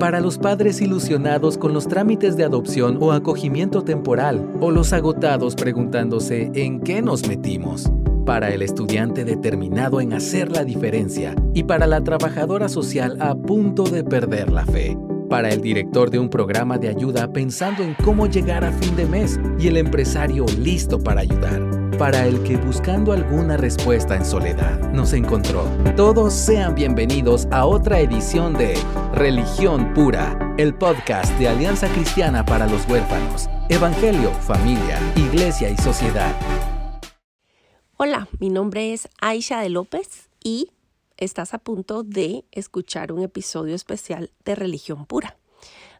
Para los padres ilusionados con los trámites de adopción o acogimiento temporal, o los agotados preguntándose en qué nos metimos. Para el estudiante determinado en hacer la diferencia y para la trabajadora social a punto de perder la fe para el director de un programa de ayuda pensando en cómo llegar a fin de mes y el empresario listo para ayudar, para el que buscando alguna respuesta en soledad nos encontró. Todos sean bienvenidos a otra edición de Religión Pura, el podcast de Alianza Cristiana para los Huérfanos, Evangelio, Familia, Iglesia y Sociedad. Hola, mi nombre es Aisha de López y estás a punto de escuchar un episodio especial de Religión Pura.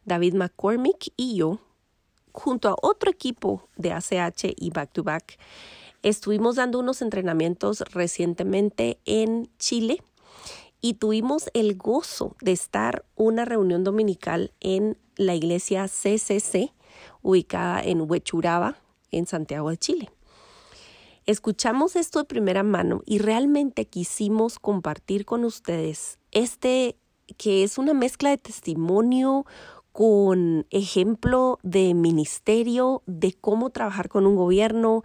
David McCormick y yo, junto a otro equipo de ACH y Back to Back, estuvimos dando unos entrenamientos recientemente en Chile y tuvimos el gozo de estar una reunión dominical en la iglesia CCC, ubicada en Huechuraba, en Santiago de Chile. Escuchamos esto de primera mano y realmente quisimos compartir con ustedes este que es una mezcla de testimonio con ejemplo de ministerio, de cómo trabajar con un gobierno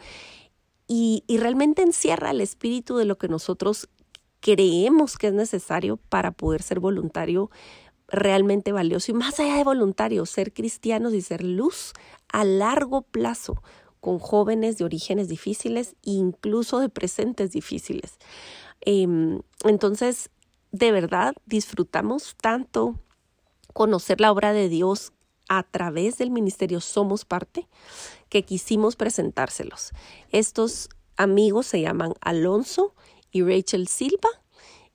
y, realmente encierra el espíritu de lo que nosotros creemos que es necesario para poder ser voluntario realmente valioso y más allá de voluntario, ser cristianos y ser luz a largo plazo con jóvenes de orígenes difíciles, incluso de presentes difíciles. Em, entonces, de verdad, disfrutamos tanto conocer la obra de Dios a través del ministerio Somos Parte, que quisimos presentárselos. Estos amigos se llaman Alonso y Rachel Silva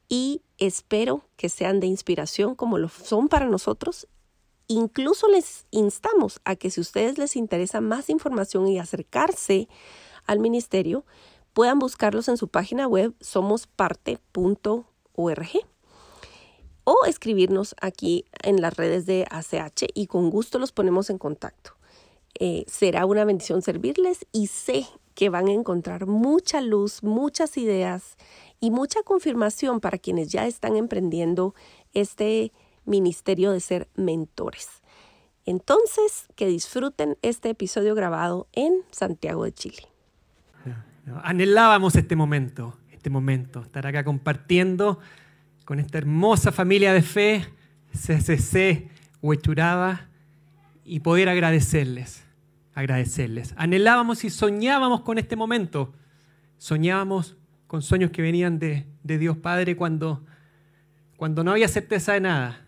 y espero que sean de inspiración como lo son para nosotros Incluso les instamos a que si ustedes les interesa más información y acercarse al ministerio, puedan buscarlos en su página web somosparte.org o escribirnos aquí en las redes de ACH y con gusto los ponemos en contacto. Eh, será una bendición servirles y sé que van a encontrar mucha luz, muchas ideas y mucha confirmación para quienes ya están emprendiendo este ministerio de ser mentores. Entonces, que disfruten este episodio grabado en Santiago de Chile. Anhelábamos este momento, este momento, estar acá compartiendo con esta hermosa familia de fe, CCC, Huechuraba, y poder agradecerles, agradecerles. Anhelábamos y soñábamos con este momento. Soñábamos con sueños que venían de, de Dios Padre cuando, cuando no había certeza de nada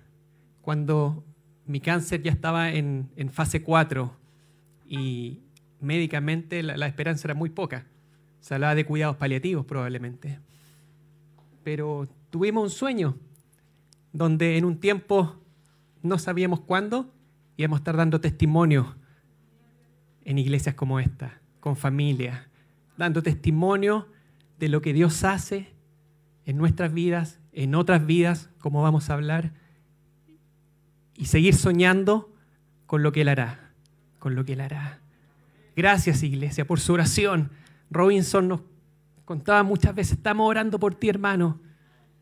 cuando mi cáncer ya estaba en, fase 4 y médicamente la, esperanza era muy poca. Se hablaba de cuidados paliativos probablemente. Pero tuvimos un sueño donde en un tiempo no sabíamos cuándo íbamos a estar dando testimonio en iglesias como esta, con familia, dando testimonio de lo que Dios hace en nuestras vidas, en otras vidas, como vamos a hablar y seguir soñando con lo que Él hará, con lo que Él hará. Gracias Iglesia por su oración. Robinson nos contaba muchas veces, estamos orando por ti hermano.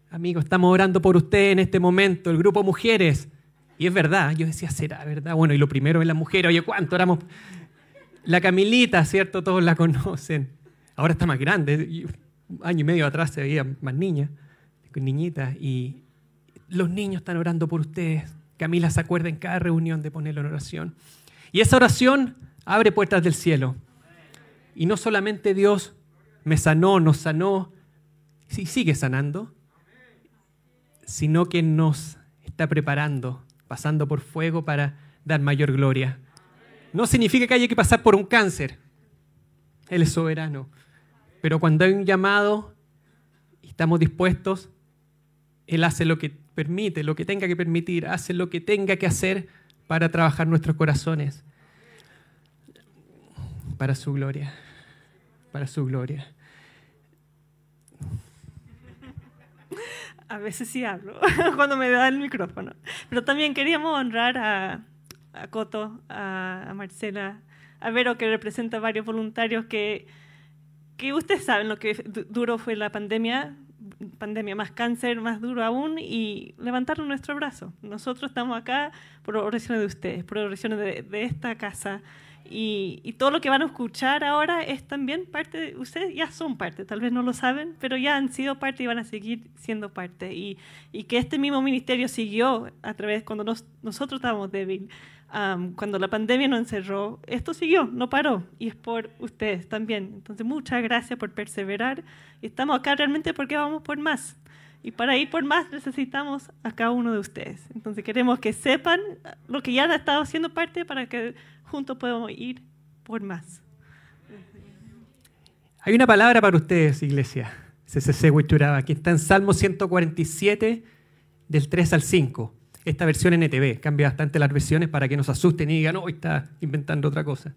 Amigo, estamos orando por usted en este momento, el grupo Mujeres. Y es verdad, yo decía, será verdad. Bueno, y lo primero es la mujer, oye, ¿cuánto oramos? La Camilita, ¿cierto? Todos la conocen. Ahora está más grande. Un año y medio atrás se veía más niña, niñita. Y los niños están orando por ustedes. Camila se acuerda en cada reunión de ponerlo en oración. Y esa oración abre puertas del cielo. Y no solamente Dios me sanó, nos sanó, y sigue sanando, sino que nos está preparando, pasando por fuego para dar mayor gloria. No significa que haya que pasar por un cáncer. Él es soberano. Pero cuando hay un llamado y estamos dispuestos, Él hace lo que permite lo que tenga que permitir, hace lo que tenga que hacer para trabajar nuestros corazones. Para su gloria, para su gloria. A veces sí hablo, cuando me da el micrófono. Pero también queríamos honrar a, a Coto, a, Marcela, a Vero, que representa varios voluntarios que, que ustedes saben lo que duro fue la pandemia pandemia, más cáncer, más duro aún, y levantaron nuestro brazo. Nosotros estamos acá por oraciones de ustedes, por oraciones de, de esta casa. Y, todo lo que van a escuchar ahora es también parte, de, ustedes ya son parte, tal vez no lo saben, pero ya han sido parte y van a seguir siendo parte. Y, que este mismo ministerio siguió a través, cuando nos, nosotros estábamos débiles, um, cuando la pandemia nos encerró, esto siguió, no paró, y es por ustedes también. Entonces, muchas gracias por perseverar. Estamos acá realmente porque vamos por más. Y para ir por más necesitamos a cada uno de ustedes. Entonces queremos que sepan lo que ya han estado haciendo parte para que juntos podamos ir por más. Hay una palabra para ustedes, iglesia. CCC Huichuraba, que está en Salmo 147, del 3 al 5 esta versión NTV. Cambia bastante las versiones para que nos asusten y digan, no, está inventando otra cosa.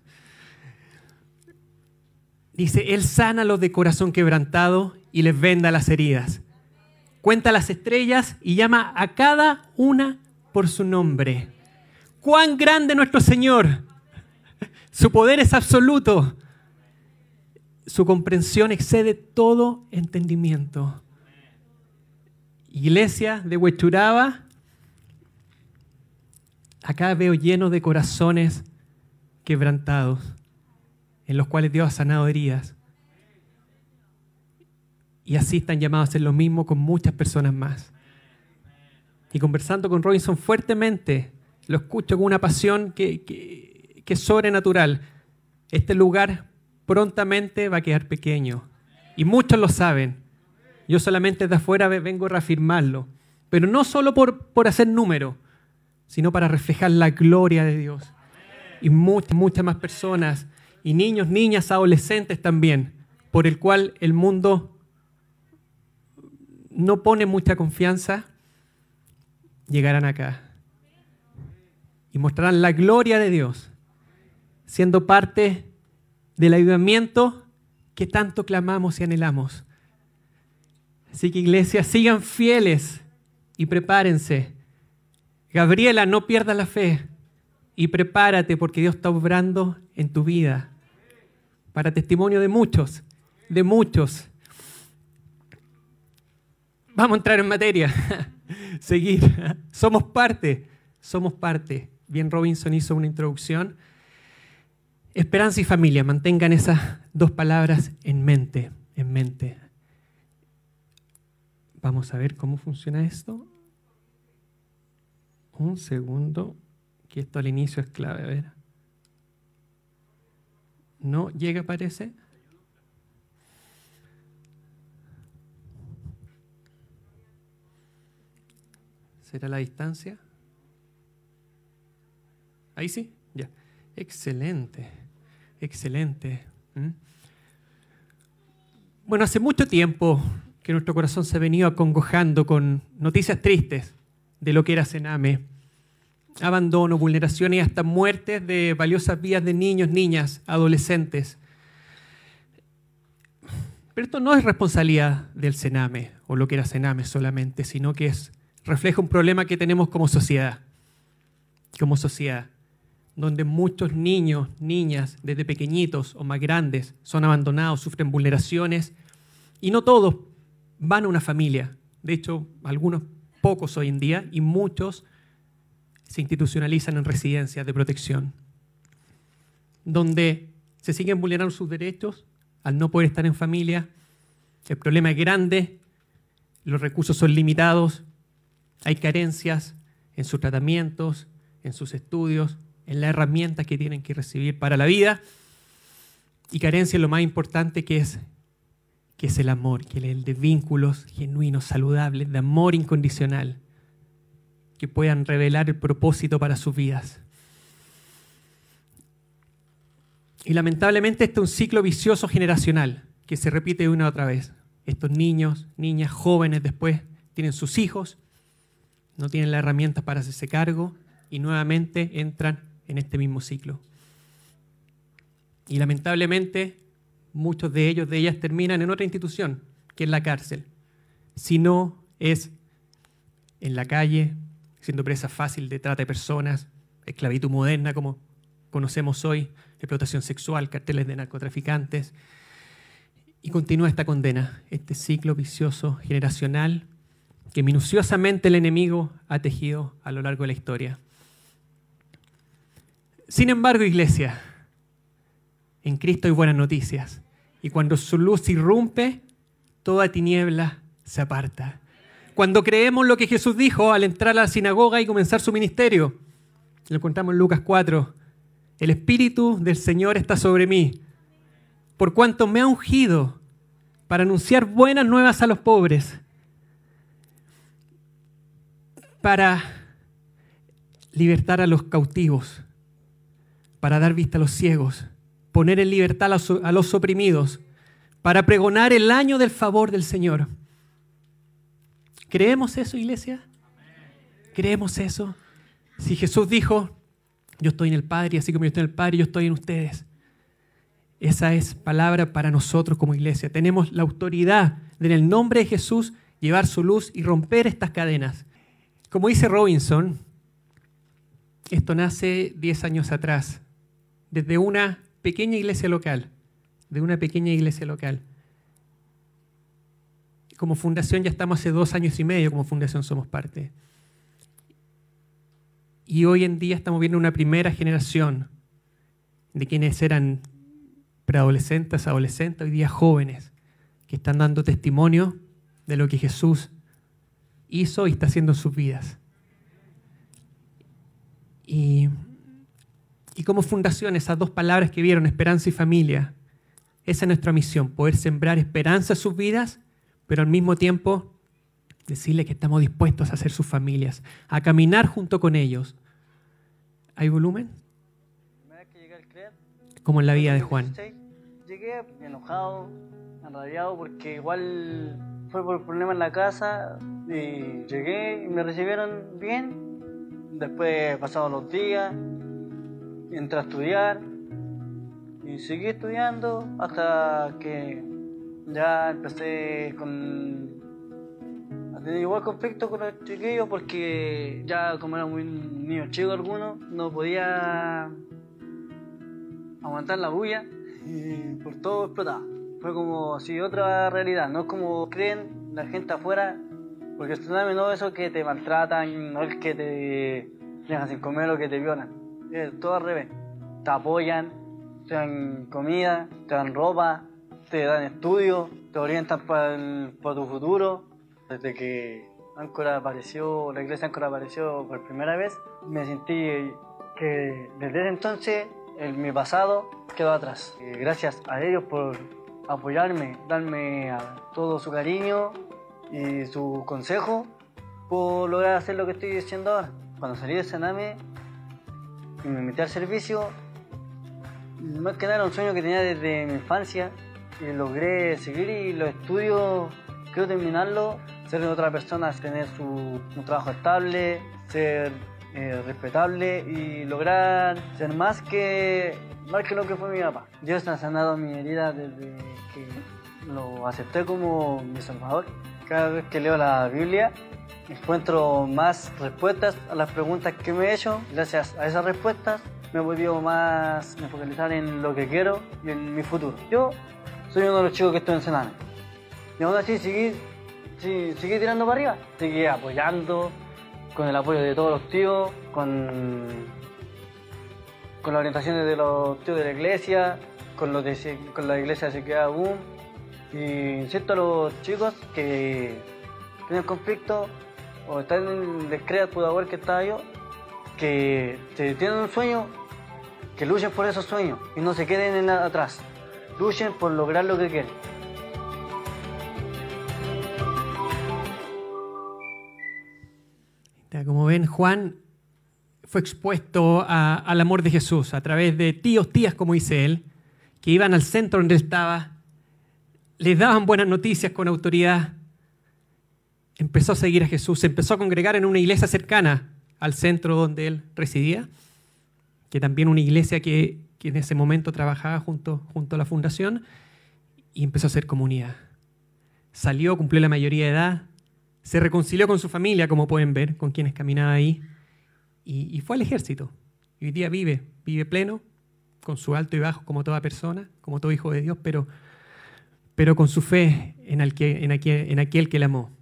Dice, Él sana a los de corazón quebrantado y les venda las heridas. Cuenta las estrellas y llama a cada una por su nombre. ¡Cuán grande nuestro Señor! Su poder es absoluto. Su comprensión excede todo entendimiento. Iglesia de Huechuraba, acá veo lleno de corazones quebrantados, en los cuales Dios ha sanado heridas. Y así están llamados a hacer lo mismo con muchas personas más. Y conversando con Robinson fuertemente, lo escucho con una pasión que, que, es sobrenatural. Este lugar prontamente va a quedar pequeño. Y muchos lo saben. Yo solamente de afuera vengo a reafirmarlo. Pero no solo por, por hacer número, sino para reflejar la gloria de Dios. Y muchas, muchas más personas, y niños, niñas, adolescentes también, por el cual el mundo no pone mucha confianza, llegarán acá. Y mostrarán la gloria de Dios, siendo parte del ayudamiento que tanto clamamos y anhelamos. Así que iglesia, sigan fieles y prepárense Gabriela, no pierdas la fe y prepárate porque Dios está obrando en tu vida. Para testimonio de muchos, de muchos. Vamos a entrar en materia. Seguir. Somos parte, somos parte. Bien, Robinson hizo una introducción. Esperanza y familia, mantengan esas dos palabras en mente, en mente. Vamos a ver cómo funciona esto. Un segundo, que esto al inicio es clave. A ver. No llega, parece. ¿Será la distancia? Ahí sí, ya. Excelente, excelente. ¿Mm? Bueno, hace mucho tiempo que nuestro corazón se ha venido acongojando con noticias tristes de lo que era Sename. Abandono, vulneraciones y hasta muertes de valiosas vidas de niños, niñas, adolescentes. Pero esto no es responsabilidad del Sename o lo que era Sename solamente, sino que es, refleja un problema que tenemos como sociedad. Como sociedad, donde muchos niños, niñas, desde pequeñitos o más grandes, son abandonados, sufren vulneraciones y no todos van a una familia. De hecho, algunos pocos hoy en día y muchos se institucionalizan en residencias de protección, donde se siguen vulnerando sus derechos al no poder estar en familia. El problema es grande, los recursos son limitados, hay carencias en sus tratamientos, en sus estudios, en las herramientas que tienen que recibir para la vida y carencia en lo más importante que es que es el amor, que es el de vínculos genuinos, saludables, de amor incondicional, que puedan revelar el propósito para sus vidas. Y lamentablemente este es un ciclo vicioso generacional que se repite una y otra vez. Estos niños, niñas, jóvenes después tienen sus hijos, no tienen las herramientas para hacerse cargo y nuevamente entran en este mismo ciclo. Y lamentablemente muchos de ellos, de ellas, terminan en otra institución, que es la cárcel. Si no es en la calle, siendo presa fácil de trata de personas, esclavitud moderna como conocemos hoy, explotación sexual, carteles de narcotraficantes. Y continúa esta condena, este ciclo vicioso generacional que minuciosamente el enemigo ha tejido a lo largo de la historia. Sin embargo, iglesia, en Cristo hay buenas noticias. Y cuando su luz irrumpe, toda tiniebla se aparta. Cuando creemos lo que Jesús dijo al entrar a la sinagoga y comenzar su ministerio, lo contamos en Lucas 4, el Espíritu del Señor está sobre mí, por cuanto me ha ungido para anunciar buenas nuevas a los pobres, para libertar a los cautivos, para dar vista a los ciegos, poner en libertad a los oprimidos, para pregonar el año del favor del Señor. ¿Creemos eso, iglesia? ¿Creemos eso? Si Jesús dijo, yo estoy en el Padre, así como yo estoy en el Padre, yo estoy en ustedes. Esa es palabra para nosotros como iglesia. Tenemos la autoridad de en el nombre de Jesús llevar su luz y romper estas cadenas. Como dice Robinson, esto nace 10 años atrás, desde una pequeña iglesia local, de una pequeña iglesia local. Como fundación ya estamos hace dos años y medio, como fundación somos parte. Y hoy en día estamos viendo una primera generación de quienes eran preadolescentes, adolescentes, hoy día jóvenes, que están dando testimonio de lo que Jesús hizo y está haciendo en sus vidas. Y, y como fundación, esas dos palabras que vieron, esperanza y familia, esa es nuestra misión, poder sembrar esperanza en sus vidas, pero al mismo tiempo decirle que estamos dispuestos a hacer sus familias, a caminar junto con ellos. ¿Hay volumen? Como en la vida de Juan. Llegué enojado, enrabiado, porque igual fue por problemas en la casa y llegué y me recibieron bien. Después pasados los días, entré a estudiar y seguí estudiando hasta que ya empecé con tener igual conflicto con los chiquillos porque ya como era muy niño chico alguno, no podía aguantar la bulla y por todo explotaba. Fue como así otra realidad, no es como creen la gente afuera, porque tsunami no es eso que te maltratan, no es que te dejan sin comer o que te violan, es todo al revés. Te apoyan, te dan comida, te dan ropa, te dan estudios, te orientan para, tu futuro. Desde que Áncora apareció, la iglesia Áncora apareció por primera vez, me sentí que desde ese entonces el, mi pasado quedó atrás. Eh, gracias a ellos por apoyarme, darme todo su cariño y su consejo, por lograr hacer lo que estoy haciendo ahora. Cuando salí de Sename y me metí al servicio, más que nada era un sueño que tenía desde mi infancia y logré seguir y los estudios, quiero terminarlo, ser otra persona, tener su, un trabajo estable, ser eh, respetable y lograr ser más que, más que lo que fue mi papá. Dios ha sanado mi herida desde que lo acepté como mi salvador. Cada vez que leo la Biblia encuentro más respuestas a las preguntas que me he hecho. Gracias a esas respuestas me he podido más focalizar en lo que quiero y en mi futuro. Yo soy uno de los chicos que estoy en Sename. Y aún así seguí, seguí, tirando para arriba, seguí apoyando, con el apoyo de todos los tíos, con, con las orientaciones de los tíos de la iglesia, con, los de, con la iglesia de queda Boom. Y insisto a los chicos que tienen conflicto o están en haber que está yo, que si tienen un sueño, que luchen por esos sueños y no se queden en atrás. Luchen por lograr lo que quieren. Como ven, Juan fue expuesto al amor de Jesús a través de tíos, tías, como dice él, que iban al centro donde él estaba, les daban buenas noticias con autoridad. Empezó a seguir a Jesús, se empezó a congregar en una iglesia cercana al centro donde él residía, que también una iglesia que, en ese momento trabajaba junto, junto a la fundación, y empezó a hacer comunidad. Salió, cumplió la mayoría de edad, se reconcilió con su familia, como pueden ver, con quienes caminaba ahí, y, fue al ejército. Y hoy día vive, vive pleno, con su alto y bajo como toda persona, como todo hijo de Dios, pero, pero con su fe en, en, aquel, en aquel que le amó.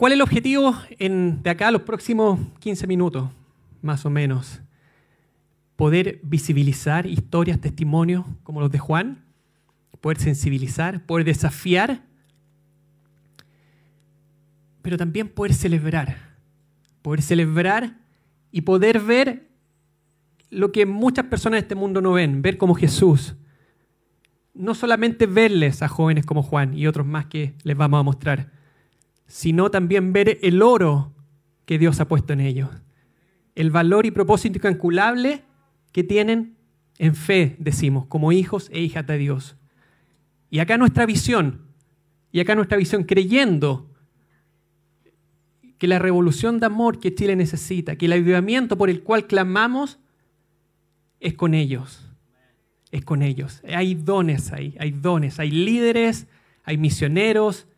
¿Cuál es el objetivo en, de acá los próximos 15 minutos, más o menos? Poder visibilizar historias, testimonios como los de Juan, poder sensibilizar, poder desafiar, pero también poder celebrar. Poder celebrar y poder ver lo que muchas personas de este mundo no ven, ver como Jesús. No solamente verles a jóvenes como Juan y otros más que les vamos a mostrar, sino también ver el oro que Dios ha puesto en ellos. El valor y propósito incalculable que tienen en fe, decimos, como hijos e hijas de Dios. Y acá nuestra visión, y acá nuestra visión creyendo que la revolución de amor que Chile necesita, que el avivamiento por el cual clamamos, es con ellos. Es con ellos. Hay dones ahí, hay dones, hay líderes, hay misioneros,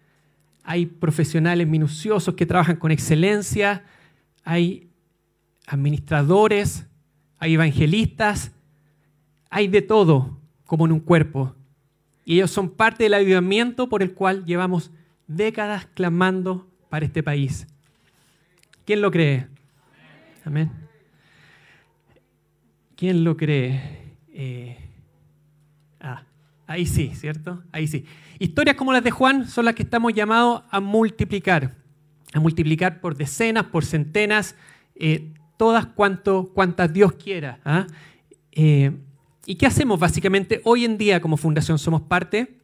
hay profesionales minuciosos que trabajan con excelencia, hay administradores, hay evangelistas, hay de todo como en un cuerpo. Y ellos son parte del avivamiento por el cual llevamos décadas clamando para este país. ¿Quién lo cree? Amén. ¿Quién lo cree? Eh, ahí sí, ¿cierto? Ahí sí. Historias como las de Juan son las que estamos llamados a multiplicar, a multiplicar por decenas, por centenas, eh, todas cuantas Dios quiera. ¿ah? Eh, ¿Y qué hacemos básicamente hoy en día como fundación? Somos parte.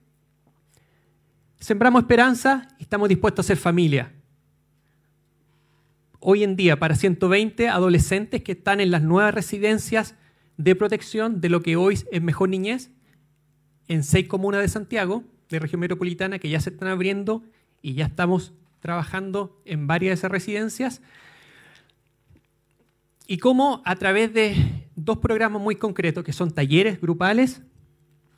Sembramos esperanza y estamos dispuestos a ser familia. Hoy en día, para 120 adolescentes que están en las nuevas residencias de protección de lo que hoy es Mejor Niñez, en seis comunas de Santiago, de región metropolitana, que ya se están abriendo y ya estamos trabajando en varias de esas residencias. Y cómo a través de dos programas muy concretos, que son talleres grupales,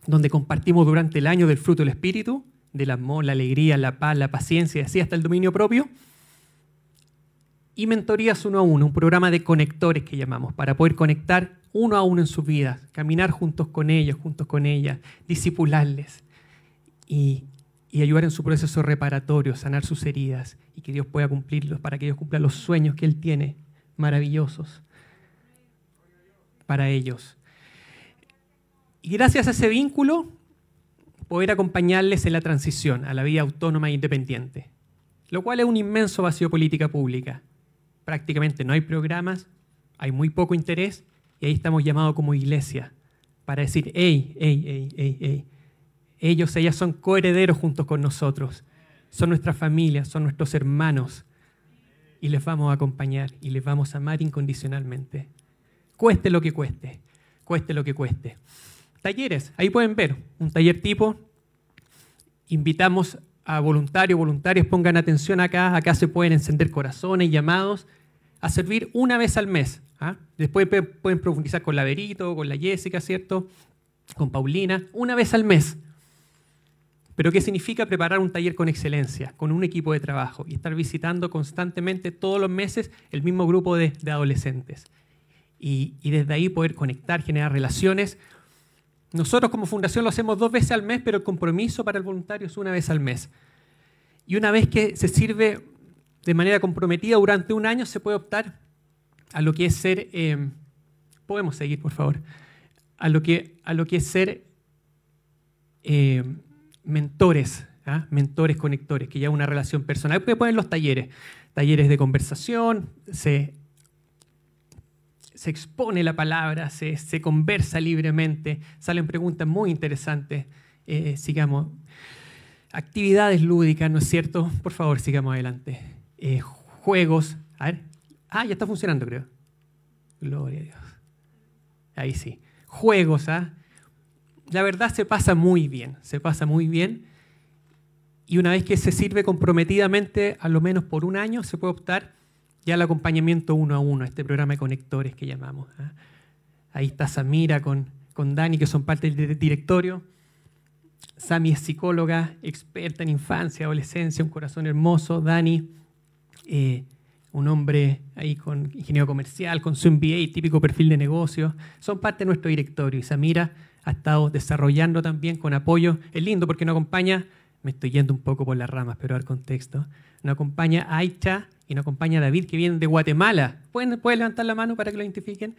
donde compartimos durante el año del fruto del Espíritu, del amor, la alegría, la paz, la paciencia, y así hasta el dominio propio, y mentorías uno a uno, un programa de conectores que llamamos, para poder conectar uno a uno en sus vidas, caminar juntos con ellos, juntos con ellas, disipularles y, ayudar en su proceso reparatorio, sanar sus heridas y que Dios pueda cumplirlos, para que Dios cumpla los sueños que Él tiene maravillosos para ellos. Y gracias a ese vínculo, poder acompañarles en la transición a la vida autónoma e independiente, lo cual es un inmenso vacío política pública. Prácticamente no hay programas, hay muy poco interés y ahí estamos llamados como iglesia para decir, hey, hey, hey, hey, hey, ellos, ellas son coherederos juntos con nosotros, son nuestra familia, son nuestros hermanos y les vamos a acompañar y les vamos a amar incondicionalmente cueste lo que cueste, cueste lo que cueste. Talleres, ahí pueden ver, un taller tipo, invitamos a voluntarios, voluntarios, pongan atención acá, acá se pueden encender corazones, llamados, a servir una vez al mes. ¿Ah? Después pueden profundizar con la Verito, con la Jessica, ¿cierto? Con Paulina, una vez al mes. Pero ¿qué significa preparar un taller con excelencia, con un equipo de trabajo y estar visitando constantemente todos los meses el mismo grupo de adolescentes? y, desde ahí poder conectar, generar relaciones. Nosotros como fundación lo hacemos dos veces al mes, pero el compromiso para el voluntario es una vez al mes. Y una vez que se sirve de manera comprometida durante un año, se puede optar a lo que es ser, eh, podemos seguir por favor, a lo que, a lo que es ser eh, mentores, ¿ah? mentores conectores, que ya una relación personal. Puede poner los talleres, talleres de conversación, se se expone la palabra, se, conversa libremente, salen preguntas muy interesantes. Eh, sigamos. Actividades lúdicas, ¿no es cierto? Por favor, sigamos adelante. Juegos. A ver. Ah, ya está funcionando, creo. Gloria a Dios. Ahí sí. Juegos, ¿ah? La verdad se pasa muy bien, se pasa muy bien. Y una vez que se sirve comprometidamente, a lo menos por un año, se puede optar ya el acompañamiento uno a uno, este programa de conectores que llamamos. ¿ah? Ahí está Samira con, con Dani, que son parte del directorio. Sami es psicóloga, experta en infancia, adolescencia, un corazón hermoso. Dani, eh, un hombre ahí con ingeniero comercial, con su MBA, típico perfil de negocio, son parte de nuestro directorio. Y Samira ha estado desarrollando también con apoyo. Es lindo porque nos acompaña, me estoy yendo un poco por las ramas, pero al contexto, nos acompaña Aicha y nos acompaña David, que vienen de Guatemala. ¿Pueden, ¿Pueden levantar la mano para que lo identifiquen?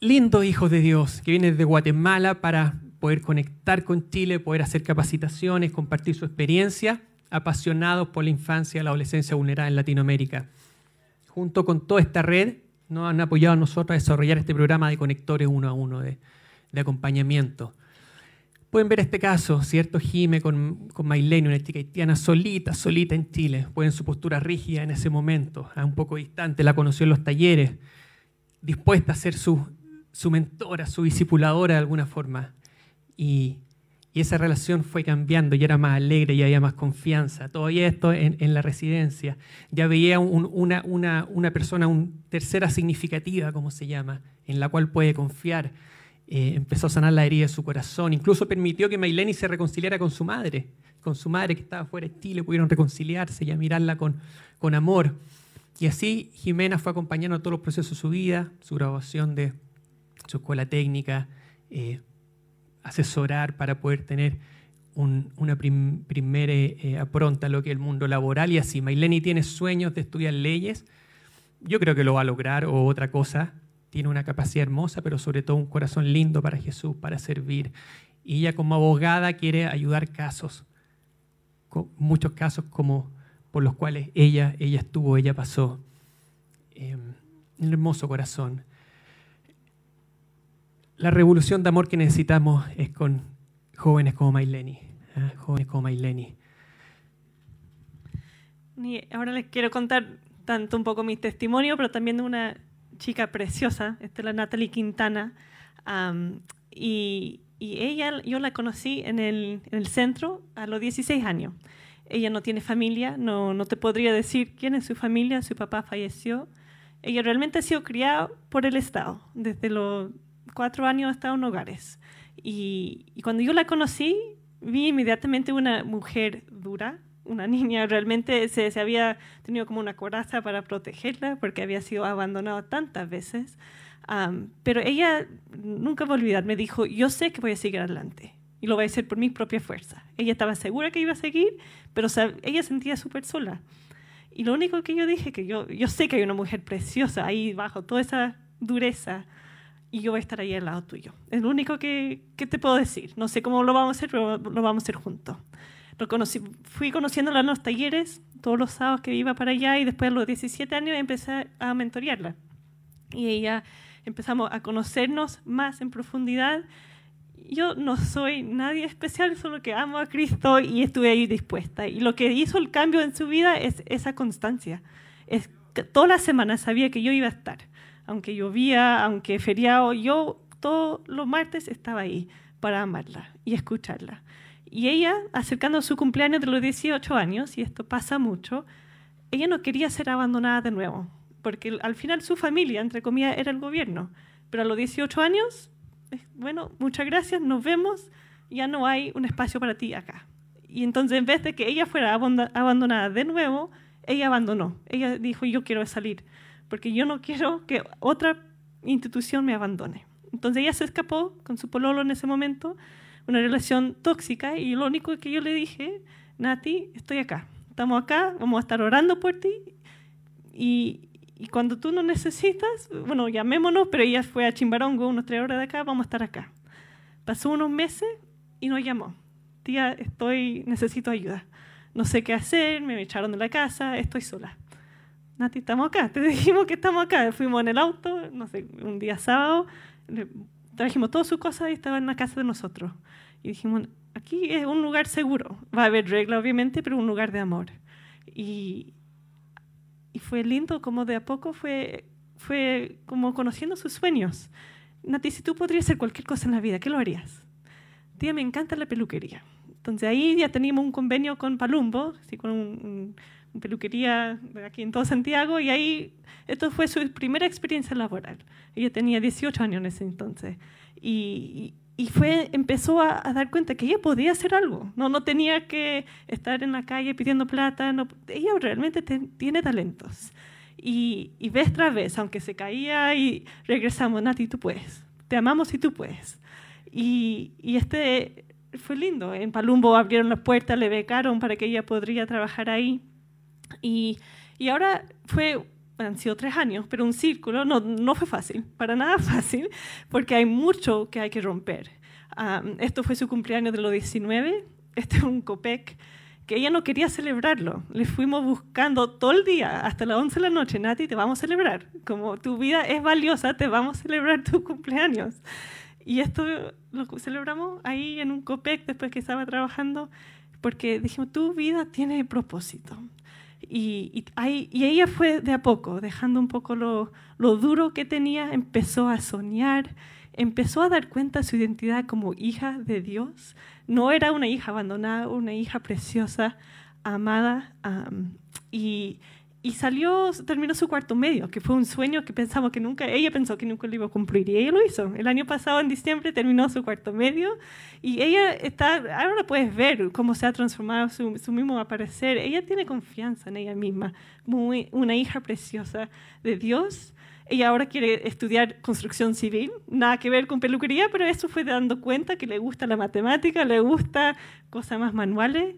Lindos hijos de Dios, que vienen de Guatemala para poder conectar con Chile, poder hacer capacitaciones, compartir su experiencia, apasionados por la infancia y la adolescencia vulnerada en Latinoamérica. Junto con toda esta red, nos han apoyado a nosotros a desarrollar este programa de conectores uno a uno, de, acompañamiento. Pueden ver este caso, ¿cierto? Jime con, con Mailene, una chica haitiana solita, solita en Chile. Pueden su postura rígida en ese momento, un poco distante, la conoció en los talleres, dispuesta a ser su, su mentora, su discipuladora de alguna forma. Y, y, esa relación fue cambiando, y era más alegre, y había más confianza. Todavía esto en, la residencia. Ya veía un, una, una, una persona, tercera significativa, como se llama, en la cual puede confiar eh, empezó a sanar la herida de su corazón, incluso permitió que Maileni se reconciliara con su madre, con su madre que estaba fuera de Chile, pudieron reconciliarse y a mirarla con, con amor. Y así Jimena fue acompañando todos los procesos de su vida, su graduación de su escuela técnica, eh, asesorar para poder tener un, una prim, primera eh, apronta a lo que es el mundo laboral y así. Maileni tiene sueños de estudiar leyes, yo creo que lo va a lograr o otra cosa, tiene una capacidad hermosa, pero sobre todo un corazón lindo para Jesús, para servir. Y ella como abogada quiere ayudar casos, muchos casos como por los cuales ella, ella estuvo, ella pasó. Eh, un hermoso corazón. La revolución de amor que necesitamos es con jóvenes como Maileni, ¿eh? jóvenes como Maileni. Ahora les quiero contar tanto un poco mi testimonio, pero también de una chica preciosa, esta es la Natalie Quintana, y, ella, yo la conocí en el, en el, centro a los 16 años. Ella no tiene familia, no, no te podría decir quién es su familia, su papá falleció. Ella realmente ha sido criada por el Estado, desde los cuatro años hasta en hogares. Y, y cuando yo la conocí, vi inmediatamente una mujer dura, una niña realmente se, se, había tenido como una coraza para protegerla porque había sido abandonada tantas veces. Um, pero ella nunca va a olvidar, me dijo, yo sé que voy a seguir adelante y lo voy a hacer por mi propia fuerza. Ella estaba segura que iba a seguir, pero ella sentía súper sola. Y lo único que yo dije, que yo, yo sé que hay una mujer preciosa ahí bajo toda esa dureza y yo voy a estar ahí al lado tuyo. Es lo único que, que te puedo decir. No sé cómo lo vamos a hacer, pero lo vamos a hacer juntos. Conocí, fui conociéndola en los talleres todos los sábados que iba para allá y después a los 17 años empecé a mentorearla. Y ella empezamos a conocernos más en profundidad. Yo no soy nadie especial, solo que amo a Cristo y estuve ahí dispuesta. Y lo que hizo el cambio en su vida es esa constancia. Es que toda la semana sabía que yo iba a estar. Aunque llovía, aunque feriado, yo todos los martes estaba ahí para amarla y escucharla. Y ella, acercando a su cumpleaños de los 18 años, y esto pasa mucho, ella no quería ser abandonada de nuevo, porque al final su familia, entre comillas, era el gobierno. Pero a los 18 años, bueno, muchas gracias, nos vemos, ya no hay un espacio para ti acá. Y entonces, en vez de que ella fuera abandonada de nuevo, ella abandonó. Ella dijo, yo quiero salir, porque yo no quiero que otra institución me abandone. Entonces ella se escapó con su pololo en ese momento una relación tóxica y lo único que yo le dije, Nati, estoy acá, estamos acá, vamos a estar orando por ti y, cuando tú no necesitas, bueno, llamémonos, pero ella fue a Chimbarongo, unos tres horas de acá, vamos a estar acá. Pasó unos meses y nos llamó, tía, estoy, necesito ayuda, no sé qué hacer, me echaron de la casa, estoy sola. Nati, estamos acá, te dijimos que estamos acá, fuimos en el auto, no sé, un día sábado, trajimos todas sus cosas y estaba en la casa de nosotros. Y dijimos, aquí es un lugar seguro. Va a haber regla, obviamente, pero un lugar de amor. Y, y fue lindo como de a poco fue, fue como conociendo sus sueños. Nati, si tú podrías hacer cualquier cosa en la vida, ¿qué lo harías? Tía, me encanta la peluquería. Entonces ahí ya teníamos un convenio con Palumbo, así con un, un, peluquería aquí en todo Santiago, y ahí esto fue su primera experiencia laboral. Ella tenía 18 años en ese entonces. Y, y fue, empezó a, dar cuenta que ella podía hacer algo, no, no tenía que estar en la calle pidiendo plata, no, ella realmente tiene talentos. Y, y, vez tras vez, aunque se caía y regresamos, Nati, tú puedes, te amamos y tú puedes. Y, y este fue lindo, en Palumbo abrieron las puertas, le becaron para que ella podría trabajar ahí. Y, y ahora fue han sido tres años, pero un círculo no, no fue fácil, para nada fácil, porque hay mucho que hay que romper. esto fue su cumpleaños de los 19, este es un COPEC que ella no quería celebrarlo. Le fuimos buscando todo el día, hasta las 11 de la noche, Nati, te vamos a celebrar. Como tu vida es valiosa, te vamos a celebrar tu cumpleaños. Y esto lo celebramos ahí en un COPEC después que estaba trabajando, porque dijimos, tu vida tiene propósito. Y, y, ella fue de a poco, dejando un poco lo, lo, duro que tenía, empezó a soñar, empezó a dar cuenta su identidad como hija de Dios. No era una hija abandonada, una hija preciosa, amada. y, y salió, terminó su cuarto medio, que fue un sueño que pensamos que nunca, ella pensó que nunca lo iba a cumplir y ella lo hizo. El año pasado, en diciembre, terminó su cuarto medio y ella está, ahora puedes ver cómo se ha transformado su, su mismo aparecer. Ella tiene confianza en ella misma, muy, una hija preciosa de Dios. Ella ahora quiere estudiar construcción civil, nada que ver con peluquería, pero eso fue dando cuenta que le gusta la matemática, le gusta cosas más manuales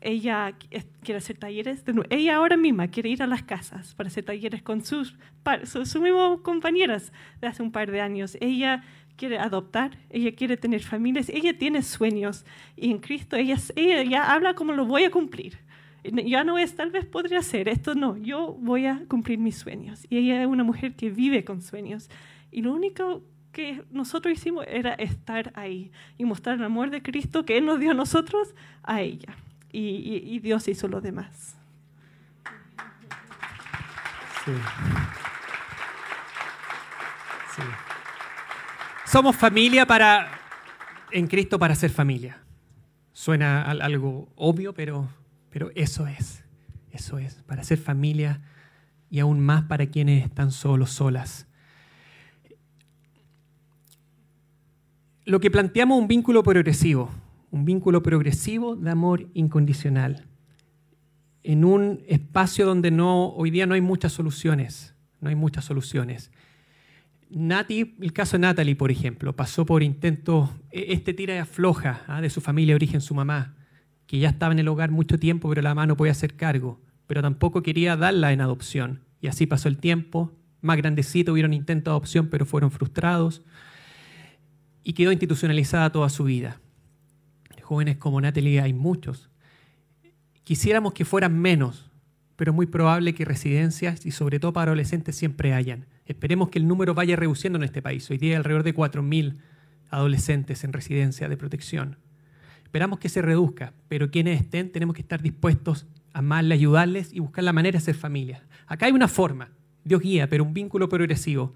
ella quiere hacer talleres. Ella ahora misma quiere ir a las casas para hacer talleres con sus, sus, mismas compañeras de hace un par de años. Ella quiere adoptar, ella quiere tener familias, ella tiene sueños y en Cristo ella, ella ya habla como lo voy a cumplir. Ya no es, tal vez podría ser, esto no, yo voy a cumplir mis sueños. Y ella es una mujer que vive con sueños. Y lo único que nosotros hicimos era estar ahí y mostrar el amor de Cristo que Él nos dio a nosotros a ella. Y, Dios hizo lo demás. Somos familia para, en Cristo para ser familia. Suena algo obvio, pero, pero eso es. Eso es, para ser familia y aún más para quienes están solos, solas. Lo que planteamos es un vínculo progresivo, un vínculo progresivo de amor incondicional, en un espacio donde no, hoy día no hay muchas soluciones, no hay muchas soluciones. Nati, el caso de Natalie, por ejemplo, pasó por intentos, e, este tira y afloja ¿ah? de su familia de origen, su mamá, que ya estaba en el hogar mucho tiempo, pero la mamá no podía hacer cargo, pero tampoco quería darla en adopción. Y así pasó el tiempo, más grandecito hubieron intentos de adopción, pero fueron frustrados y quedó institucionalizada toda su vida. Jóvenes como Natalie hay muchos. Quisiéramos que fueran menos, pero es muy probable que residencias y sobre todo para adolescentes siempre hayan. Esperemos que el número vaya reduciendo en este país. Hoy día hay alrededor de 4.000 adolescentes en residencia de protección. Esperamos que se reduzca, pero quienes estén tenemos que estar dispuestos a amarles, ayudarles y buscar la manera de ser familia. Acá hay una forma, Dios guía, pero un vínculo progresivo.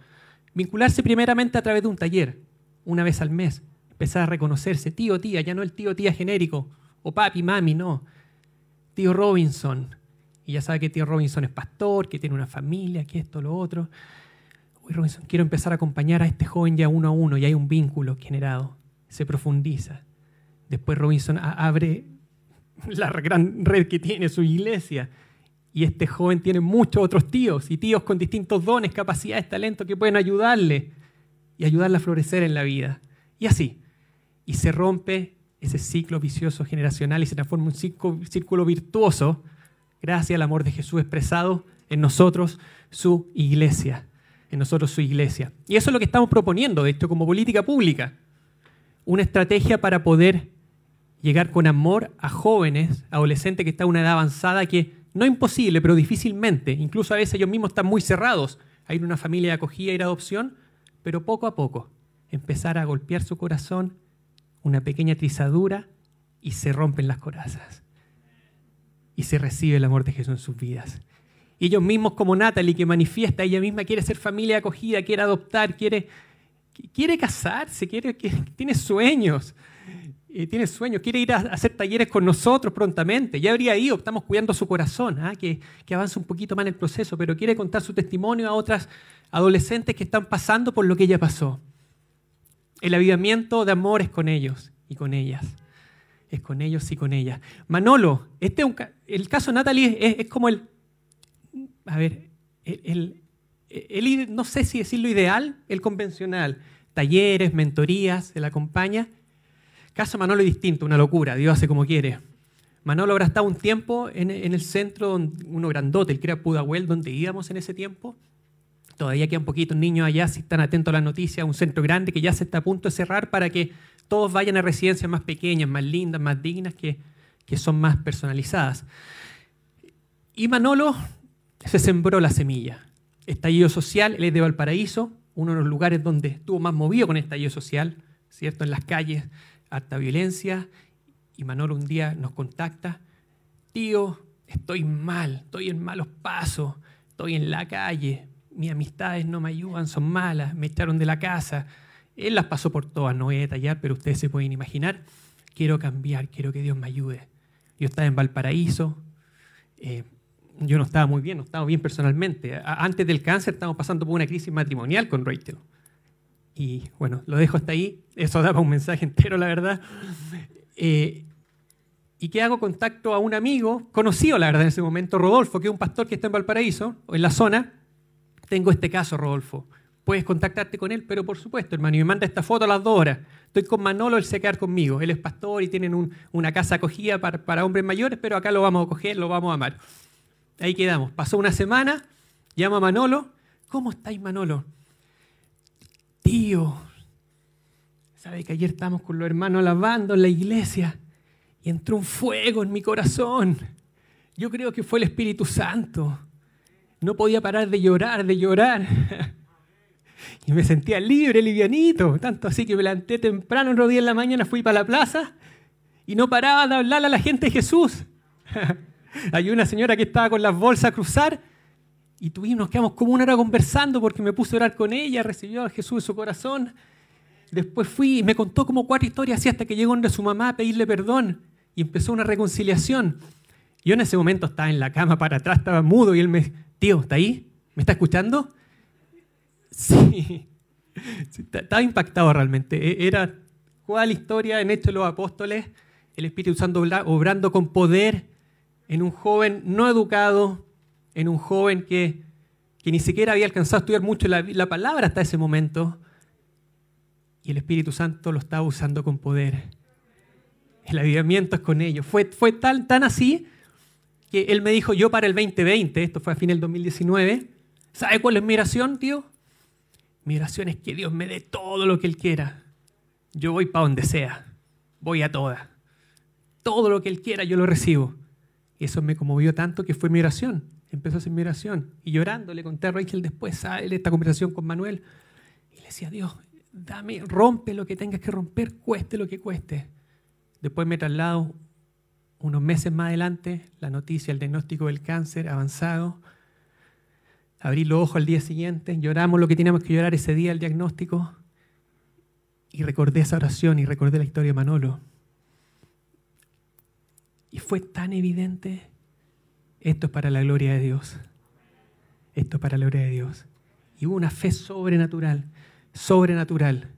Vincularse primeramente a través de un taller, una vez al mes, empezar a reconocerse, tío, tía, ya no el tío, tía genérico, o papi, mami, no, tío Robinson. Y ya sabe que tío Robinson es pastor, que tiene una familia, que esto, lo otro. Uy, Robinson, quiero empezar a acompañar a este joven ya uno a uno, y hay un vínculo generado, se profundiza. Después Robinson abre la gran red que tiene su iglesia. Y este joven tiene muchos otros tíos y tíos con distintos dones, capacidades, talentos que pueden ayudarle y ayudarla a florecer en la vida. Y así. Y se rompe ese ciclo vicioso generacional y se transforma en un círculo, virtuoso gracias al amor de Jesús expresado en nosotros, su iglesia. En nosotros, su iglesia. Y eso es lo que estamos proponiendo, de hecho, como política pública. Una estrategia para poder llegar con amor a jóvenes, adolescentes que están en una edad avanzada que no es imposible, pero difícilmente, incluso a veces ellos mismos están muy cerrados a ir a una familia de acogida, ir a adopción, pero poco a poco empezar a golpear su corazón, una pequeña trizadura y se rompen las corazas. Y se recibe el amor de Jesús en sus vidas. Ellos mismos como Natalie que manifiesta, ella misma quiere ser familia acogida, quiere adoptar, quiere, quiere casarse, quiere, tiene sueños. Tiene sueños, quiere ir a hacer talleres con nosotros prontamente. Ya habría ido, estamos cuidando su corazón, ¿ah? que, que avance un poquito más en el proceso, pero quiere contar su testimonio a otras adolescentes que están pasando por lo que ella pasó. El avivamiento de amor es con ellos y con ellas. Es con ellos y con ellas. Manolo, este el caso de Natalie es, como el, a ver, el, el, no sé si decirlo ideal, el convencional. Talleres, mentorías, la acompaña. Caso Manolo es distinto, una locura, Dios hace como quiere. Manolo habrá estado un tiempo en, el centro, uno grandote, el que era Pudahuel, donde íbamos en ese tiempo. Todavía quedan poquitos niños allá, si están atentos a las noticias, un centro grande que ya se está a punto de cerrar para que todos vayan a residencias más pequeñas, más lindas, más dignas, que, que son más personalizadas. Y Manolo se sembró la semilla. Estallido social, él es de Valparaíso, uno de los lugares donde estuvo más movido con estallido social, ¿cierto? En las calles, harta violencia, y Manolo un día nos contacta, tío, estoy mal, estoy en malos pasos, estoy en la calle, mis amistades no me ayudan, son malas, me echaron de la casa. Él las pasó por todas, no voy a detallar, pero ustedes se pueden imaginar. Quiero cambiar, quiero que Dios me ayude. Yo estaba en Valparaíso, eh, yo no estaba muy bien, no estaba bien personalmente. Antes del cáncer estábamos pasando por una crisis matrimonial con Rachel. Y bueno, lo dejo hasta ahí. Eso daba un mensaje entero, la verdad. Eh, y que hago contacto a un amigo, conocido la verdad en ese momento, Rodolfo, que es un pastor que está en Valparaíso, o en la zona. Tengo este caso, Rodolfo. Puedes contactarte con él, pero por supuesto, hermano, y me manda esta foto a las dos horas. Estoy con Manolo, él se conmigo. Él es pastor y tienen una casa acogida para, hombres mayores, pero acá lo vamos a coger, lo vamos a amar. Ahí quedamos. Pasó una semana, llama Manolo. ¿Cómo estáis, Manolo? Tío, ¿sabe que ayer estábamos con los hermanos lavando en la iglesia? y entró un fuego en mi corazón. Yo creo que fue el Espíritu Santo. No podía parar de llorar, de llorar. Y me sentía libre, livianito. Tanto así que me levanté temprano, un día en la mañana, fui para la plaza y no paraba de hablar a la gente de Jesús. Hay una señora que estaba con las bolsas a cruzar y tuvimos, nos quedamos como una hora conversando porque me puse a orar con ella, recibió a Jesús en su corazón. Después fui y me contó como cuatro historias así hasta que llegó donde su mamá a pedirle perdón y empezó una reconciliación. Yo en ese momento estaba en la cama para atrás, estaba mudo y él me, tío, ¿está ahí? ¿Me está escuchando? Sí, estaba impactado realmente. E, era cuál historia en Hechos los Apóstoles, el Espíritu Santo obrando con poder en un joven no educado, en un joven que, que ni siquiera había alcanzado a estudiar mucho la, la palabra hasta ese momento. Y el Espíritu Santo lo estaba usando con poder el avivamiento es con ellos. Fue, fue tan, tan así que él me dijo, yo para el 2020, esto fue a fin del 2019, ¿sabe cuál es mi oración, tío? Mi oración es que Dios me dé todo lo que Él quiera. Yo voy para donde sea, voy a todas. Todo lo que Él quiera yo lo recibo. Y eso me conmovió tanto que fue mi oración. Empezó a ser mi oración. Y llorando le conté a Rachel después, sale esta conversación con Manuel. Y le decía, Dios, dame, rompe lo que tengas que romper, cueste lo que cueste. Después me traslado unos meses más adelante, la noticia, el diagnóstico del cáncer avanzado. Abrí los ojos al día siguiente, lloramos lo que teníamos que llorar ese día, el diagnóstico. Y recordé esa oración y recordé la historia de Manolo. Y fue tan evidente, esto es para la gloria de Dios. Esto es para la gloria de Dios. Y hubo una fe sobrenatural, sobrenatural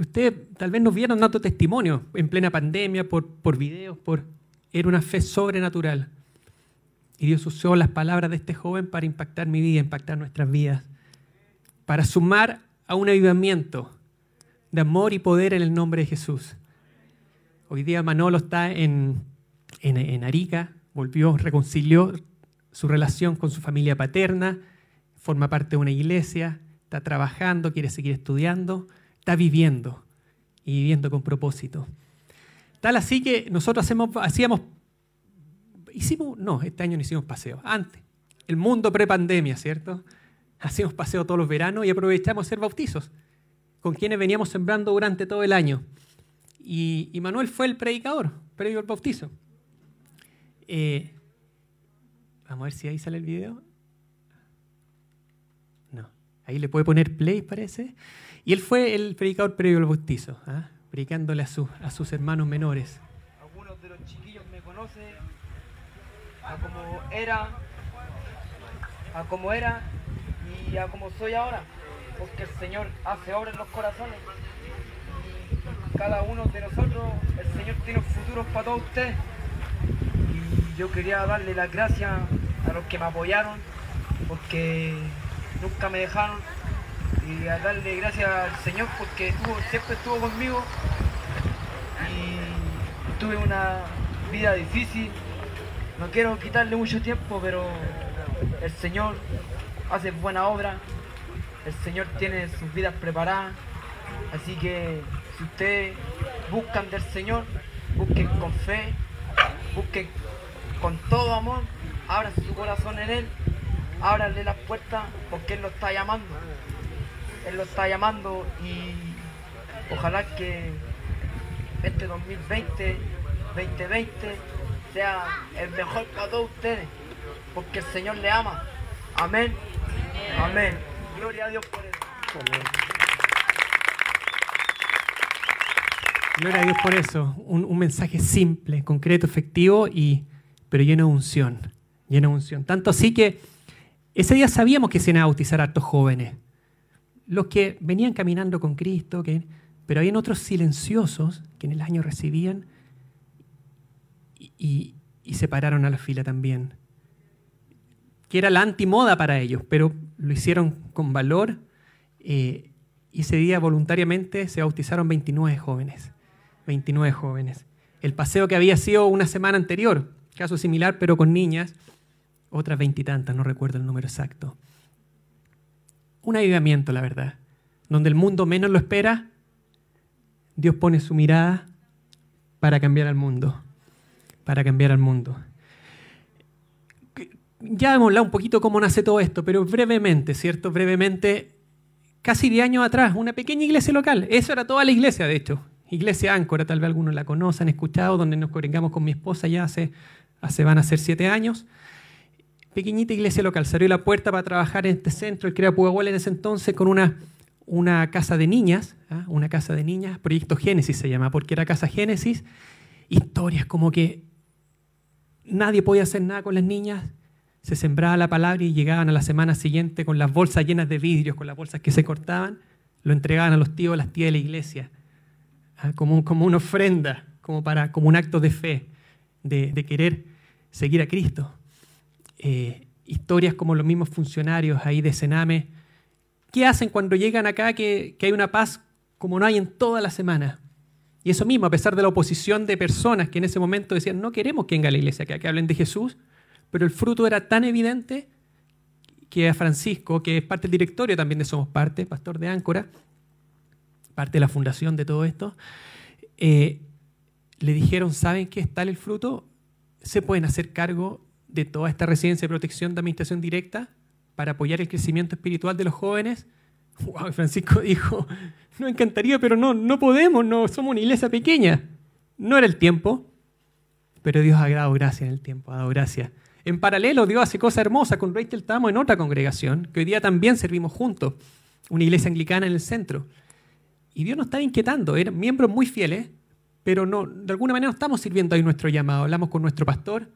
ustedes tal vez nos vieron dando testimonio en plena pandemia, por, por videos, por... Era una fe sobrenatural. Y Dios usó las palabras de este joven para impactar mi vida, impactar nuestras vidas, para sumar a un avivamiento de amor y poder en el nombre de Jesús. Hoy día Manolo está en, en, en Arica, volvió, reconcilió su relación con su familia paterna, forma parte de una iglesia, está trabajando, quiere seguir estudiando está viviendo y viviendo con propósito. Tal así que nosotros hacemos, hacíamos, hicimos, no, este año no hicimos paseo, antes, el mundo prepandemia, ¿cierto? Hacíamos paseo todos los veranos y aprovechamos hacer bautizos, con quienes veníamos sembrando durante todo el año. Y, Manuel fue el predicador previo al bautizo. Eh, vamos a ver si ahí sale el video. No, ahí le puede poner play, parece. Y él fue el predicador previo al bautizo, ¿ah? predicándole a, a sus hermanos menores. Algunos de los chiquillos me conocen a como era, a como era y a como soy ahora, porque el Señor hace obra en los corazones cada uno de nosotros, el Señor tiene un futuro para todos ustedes. Yo quería darle las gracias a los que me apoyaron, porque nunca me dejaron. Y a darle gracias al Señor porque siempre estuvo conmigo. Y tuve una vida difícil. No quiero quitarle mucho tiempo, pero el Señor hace buena obra. El Señor tiene sus vidas preparadas. Así que si ustedes buscan del Señor, busquen con fe, busquen con todo amor, abran su corazón en Él, ábranle las puertas porque Él lo está llamando. Él lo está llamando y ojalá que este 2020, 2020 sea el mejor para todos ustedes, porque el Señor le ama. Amén. Amén. Gloria a Dios por eso. Gloria a Dios por eso. Un, un mensaje simple, concreto, efectivo, y, pero lleno de unción. Lleno de unción. Tanto así que ese día sabíamos que se iban a bautizar a hartos jóvenes. Los que venían caminando con Cristo, que, pero habían otros silenciosos que en el año recibían y, se pararon a la fila también. Que era la antimoda para ellos, pero lo hicieron con valor. eh, y ese día voluntariamente se bautizaron 29 jóvenes. 29 jóvenes. El paseo que había sido una semana anterior, caso similar, pero con niñas, otras veintitantas, no recuerdo el número exacto. Un avivamiento, la verdad. Donde el mundo menos lo espera, Dios pone su mirada para cambiar al mundo. Para cambiar al mundo. Ya hemos hablado un poquito cómo nace todo esto, pero brevemente, ¿cierto? Brevemente, casi 10 años atrás, una pequeña iglesia local. Eso era toda la iglesia, de hecho. Iglesia Áncora, tal vez algunos la conocen, escuchado, donde nos congregamos con mi esposa ya hace, hace van a ser 7 años. Pequeñita iglesia local. Se abrió la puerta para trabajar en este centro. El crea Pugahuel en ese entonces con una, una casa de niñas, ¿ah? una casa de niñas, Proyecto Génesis se llama, porque era Casa Génesis. Historias como que nadie podía hacer nada con las niñas, se sembraba la palabra y llegaban a la semana siguiente con las bolsas llenas de vidrios, con las bolsas que se cortaban, lo entregaban a los tíos, las tías de la iglesia, ah, como, como una ofrenda, como, para, como un acto de fe, de querer seguir a Cristo. Eh, historias como los mismos funcionarios ahí de Sename, ¿qué hacen cuando llegan acá que, que hay una paz como no hay en toda la semana? Y eso mismo, a pesar de la oposición de personas que en ese momento decían, no queremos que venga a la iglesia, que, que hablen de Jesús, pero el fruto era tan evidente que a Francisco, que es parte del directorio también de Somos Parte, pastor de Áncora, parte de la fundación de todo esto, eh, le dijeron, ¿saben qué es tal el fruto? Se pueden hacer cargo de toda esta residencia de protección de administración directa para apoyar el crecimiento espiritual de los jóvenes. Wow, Francisco dijo, no encantaría, pero no, no podemos, no somos una iglesia pequeña. No era el tiempo, pero Dios ha dado gracia en el tiempo, ha dado gracia. En paralelo, Dios hace cosas hermosas. Con Rachel estábamos en otra congregación, que hoy día también servimos juntos, una iglesia anglicana en el centro. Y Dios nos estaba inquietando, eran miembros muy fieles, pero no, de alguna manera no estamos sirviendo ahí nuestro llamado. Hablamos con nuestro pastor,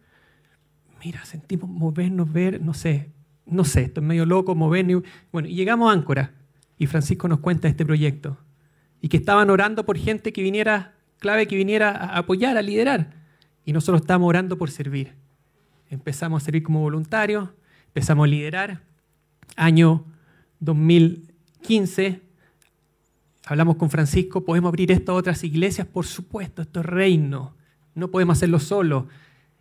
mira, sentimos movernos, ver, no sé, no sé, esto es medio loco, movernos. Bueno, y llegamos a Áncora, y Francisco nos cuenta este proyecto, y que estaban orando por gente que viniera, clave que viniera a apoyar, a liderar, y nosotros estábamos orando por servir. Empezamos a servir como voluntarios, empezamos a liderar. Año 2015, hablamos con Francisco, ¿podemos abrir esto a otras iglesias? Por supuesto, esto es reino, no podemos hacerlo solo.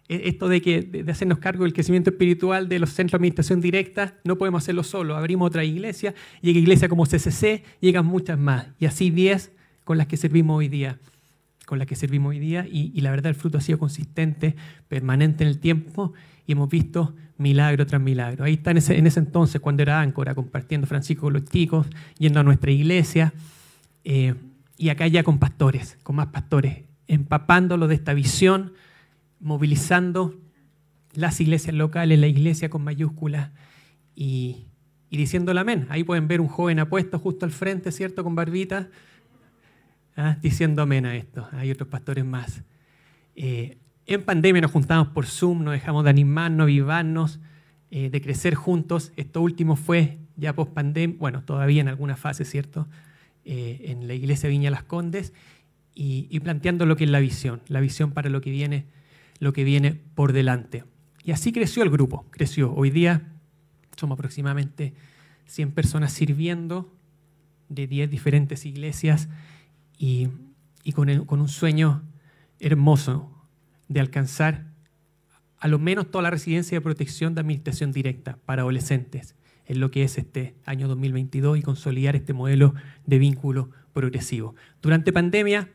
E- Esto de, que, de hacernos cargo del crecimiento espiritual de los centros de administración directa, no podemos hacerlo solo. Abrimos otra iglesia, llega iglesia como CCC, llegan muchas más. Y así 10 con las que servimos hoy día. Con las que servimos hoy día. Y, y la verdad, el fruto ha sido consistente, permanente en el tiempo, y hemos visto milagro tras milagro. Ahí está en ese, en ese entonces, cuando era áncora, compartiendo Francisco con los chicos, yendo a nuestra iglesia. Eh, y acá ya con pastores, con más pastores, empapándolo de esta visión, movilizando las iglesias locales, la iglesia con mayúsculas y, y diciéndole amén. Ahí pueden ver un joven apuesto justo al frente, ¿cierto? Con barbita, ¿ah? diciendo amén a esto. Hay otros pastores más. Eh, en pandemia nos juntamos por Zoom, nos dejamos de animarnos, avivarnos, eh, de crecer juntos. Esto último fue ya post pandemia, bueno, todavía en alguna fase, ¿cierto? Eh, en la iglesia Viña Las Condes. y, planteando lo que es la visión, la visión para lo que viene, lo que viene por delante. Y así creció el grupo, creció. Hoy día somos aproximadamente 100 personas sirviendo de 10 diferentes iglesias y, y con, con un sueño hermoso de alcanzar a lo menos toda la residencia de protección de administración directa para adolescentes en lo que es este año 2022 y consolidar este modelo de vínculo progresivo. Durante pandemia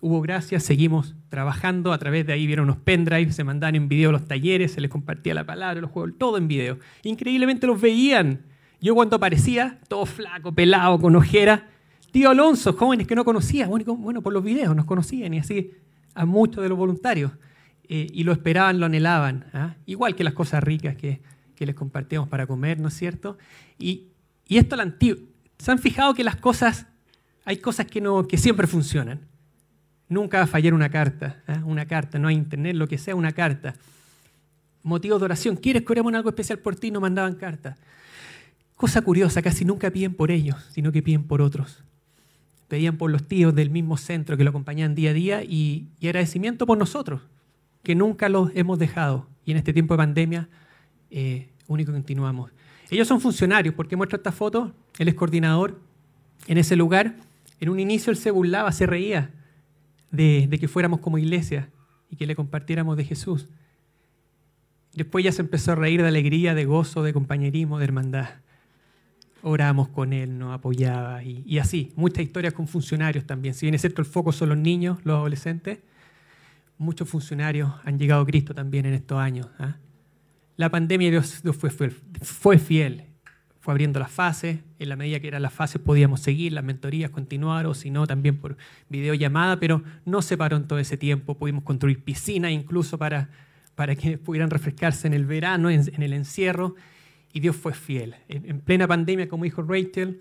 hubo gracias, seguimos trabajando, a través de ahí vieron unos pendrives, se mandaban en video los talleres, se les compartía la palabra, los juegos, todo en video. Increíblemente los veían. Yo cuando aparecía, todo flaco, pelado, con ojera, tío Alonso, jóvenes que no conocía, bueno, por los videos nos conocían y así a muchos de los voluntarios. Eh, y lo esperaban, lo anhelaban, ¿ah? igual que las cosas ricas que, que les compartíamos para comer, ¿no es cierto? Y, y esto la antiguo. ¿Se han fijado que las cosas, hay cosas que, no, que siempre funcionan? Nunca va a fallar una carta, ¿ah? una carta, no hay internet, lo que sea, una carta. Motivos de oración, ¿quieres que oremos algo especial por ti? Nos mandaban cartas. Cosa curiosa, casi nunca piden por ellos, sino que piden por otros. Pedían por los tíos del mismo centro que lo acompañaban día a día y, y agradecimiento por nosotros, que nunca los hemos dejado. Y en este tiempo de pandemia, eh, único continuamos. Ellos son funcionarios, porque muestra esta foto, él es coordinador en ese lugar. En un inicio él se burlaba, se reía de, que fuéramos como iglesia y que le compartiéramos de Jesús. Después ya se empezó a reír de alegría, de gozo, de compañerismo, de hermandad. Oramos con él, nos apoyaba y, y así. Muchas historias con funcionarios también. Si bien es cierto, el foco son los niños, los adolescentes, muchos funcionarios han llegado a Cristo también en estos años. ¿ah? La pandemia Dios, fue, fiel, fue fiel, fue abriendo las fases, en la medida que eran las fases podíamos seguir, las mentorías continuar, o si no, también por videollamada, pero no se paró en todo ese tiempo, pudimos construir piscinas incluso para, para que pudieran refrescarse en el verano, en, el encierro, y Dios fue fiel. En, en plena pandemia, como dijo Rachel,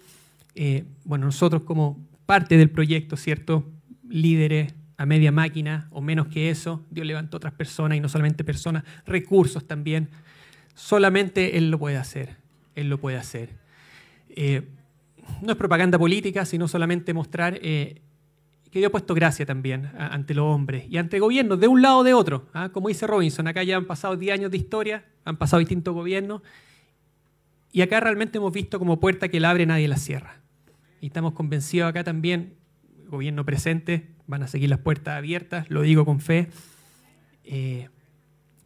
eh, bueno, nosotros como parte del proyecto, ¿cierto? Líderes a media máquina o menos que eso, Dios levantó otras personas y no solamente personas, recursos también. Solamente Él lo puede hacer, Él lo puede hacer. Eh, no es propaganda política, sino solamente mostrar eh, que Dios ha puesto gracia también ante los hombres y ante gobiernos, de un lado o de otro. ¿ah? Como dice Robinson, acá ya han pasado 10 años de historia, han pasado distintos gobiernos, y acá realmente hemos visto como puerta que la abre nadie la cierra. Y estamos convencidos acá también, gobierno presente, van a seguir las puertas abiertas, lo digo con fe, eh,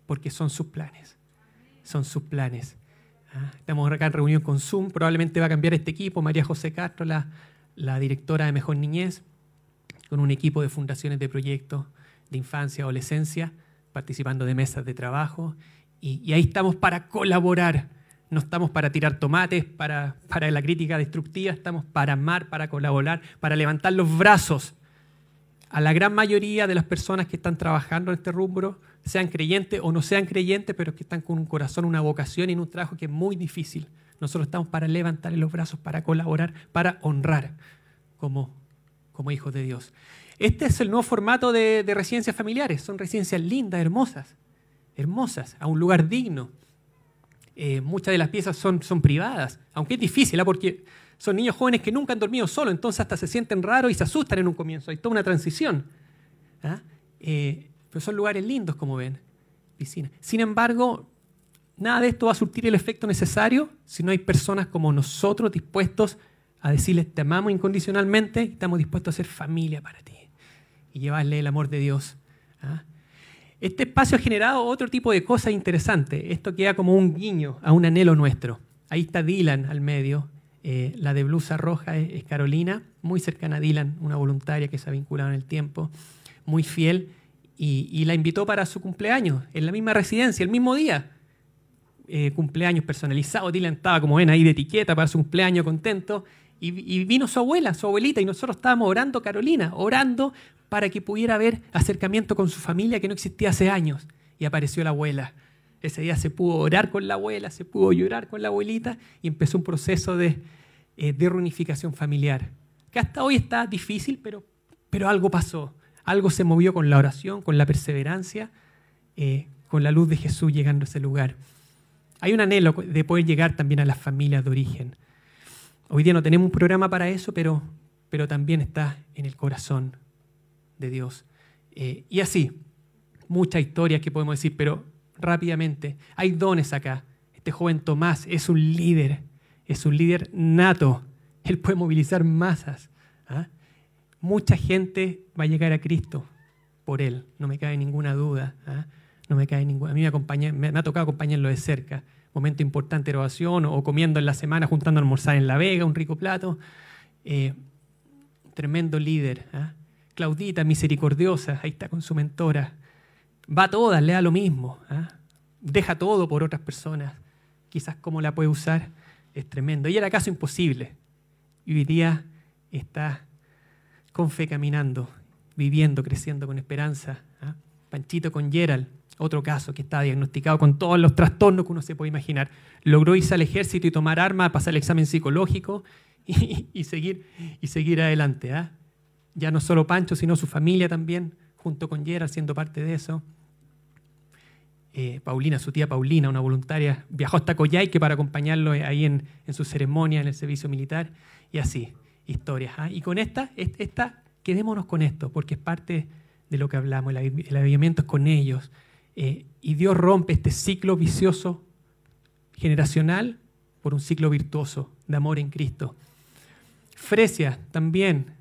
porque son sus planes, son sus planes. ¿ah? Estamos acá en reunión con Zoom, probablemente va a cambiar este equipo, María José Castro, la, la directora de Mejor Niñez, con un equipo de fundaciones de proyectos de infancia, adolescencia, participando de mesas de trabajo, y, ahí estamos para colaborar, no estamos para tirar tomates, para, para la crítica destructiva, estamos para amar, para colaborar, para levantar los brazos a la gran mayoría de las personas que están trabajando en este rubro, sean creyentes o no sean creyentes, pero que están con un corazón, una vocación y en un trabajo que es muy difícil. Nosotros estamos para levantar los brazos, para colaborar, para honrar como, como hijos de Dios. Este es el nuevo formato de, de residencias familiares. Son residencias lindas, hermosas, hermosas, a un lugar digno. Eh, muchas de las piezas son, son privadas, aunque es difícil, ¿ah? porque son niños jóvenes que nunca han dormido solo, entonces hasta se sienten raros y se asustan en un comienzo. Hay toda una transición. ¿ah? Eh, pero son lugares lindos, como ven, piscinas. Sin embargo, nada de esto va a surtir el efecto necesario si no hay personas como nosotros dispuestos a decirles te amamos incondicionalmente y estamos dispuestos a ser familia para ti y llevarle el amor de Dios. ¿ah? Este espacio ha generado otro tipo de cosas interesantes. Esto queda como un guiño a un anhelo nuestro. Ahí está Dylan al medio. Eh, la de blusa roja es, Carolina, muy cercana a Dylan, una voluntaria que se ha vinculado en el tiempo, muy fiel, y, y la invitó para su cumpleaños, en la misma residencia, el mismo día. Eh, cumpleaños personalizado. Dylan estaba, como ven, ahí de etiqueta para su cumpleaños, contento. Y, y, vino su abuela, su abuelita, y nosotros estábamos orando, Carolina, orando para que pudiera haber acercamiento con su familia que no existía hace años. Y apareció la abuela. Ese día se pudo orar con la abuela, se pudo llorar con la abuelita y empezó un proceso de, eh, de reunificación familiar. Que hasta hoy está difícil, pero, pero algo pasó. Algo se movió con la oración, con la perseverancia, eh, con la luz de Jesús llegando a ese lugar. Hay un anhelo de poder llegar también a las familias de origen. Hoy día no tenemos un programa para eso, pero, pero también está en el corazón. de Dios. Eh, y así, muchas historias que podemos decir, pero rápidamente, hay dones acá. Este joven Tomás es un líder, es un líder nato. Él puede movilizar masas. ¿ah? Mucha gente va a llegar a Cristo por él, no me cabe ninguna duda. ¿ah? No me cae ninguna. A mí me, me, ha tocado acompañarlo de cerca. Momento importante de oración o, comiendo en la semana, juntando a en La Vega, un rico plato. Eh, tremendo líder. ¿ah? Claudita, misericordiosa, ahí está con su mentora. Va a todas, le da lo mismo. ¿ah? Deja todo por otras personas. Quizás cómo la puede usar es tremendo. Y era caso imposible. Y hoy día está con fe caminando, viviendo, creciendo con esperanza. ¿ah? Panchito con Gerald, otro caso que está diagnosticado con todos los trastornos que uno se puede imaginar. Logró irse al ejército y tomar armas, pasar el examen psicológico y, seguir, y seguir adelante. ¿ah? Ya no solo Pancho, sino su familia también, junto con Gerald, siendo parte de eso. Eh, Paulina, su tía Paulina, una voluntaria, viajó hasta Coyhaique para acompañarlo ahí en, su ceremonia, en el servicio militar, y así, historias. ¿ah? Y con esta, esta, quedémonos con esto, porque es parte de lo que hablamos, el, el avivamiento es con ellos, eh, y Dios rompe este ciclo vicioso generacional por un ciclo virtuoso de amor en Cristo. Fresia también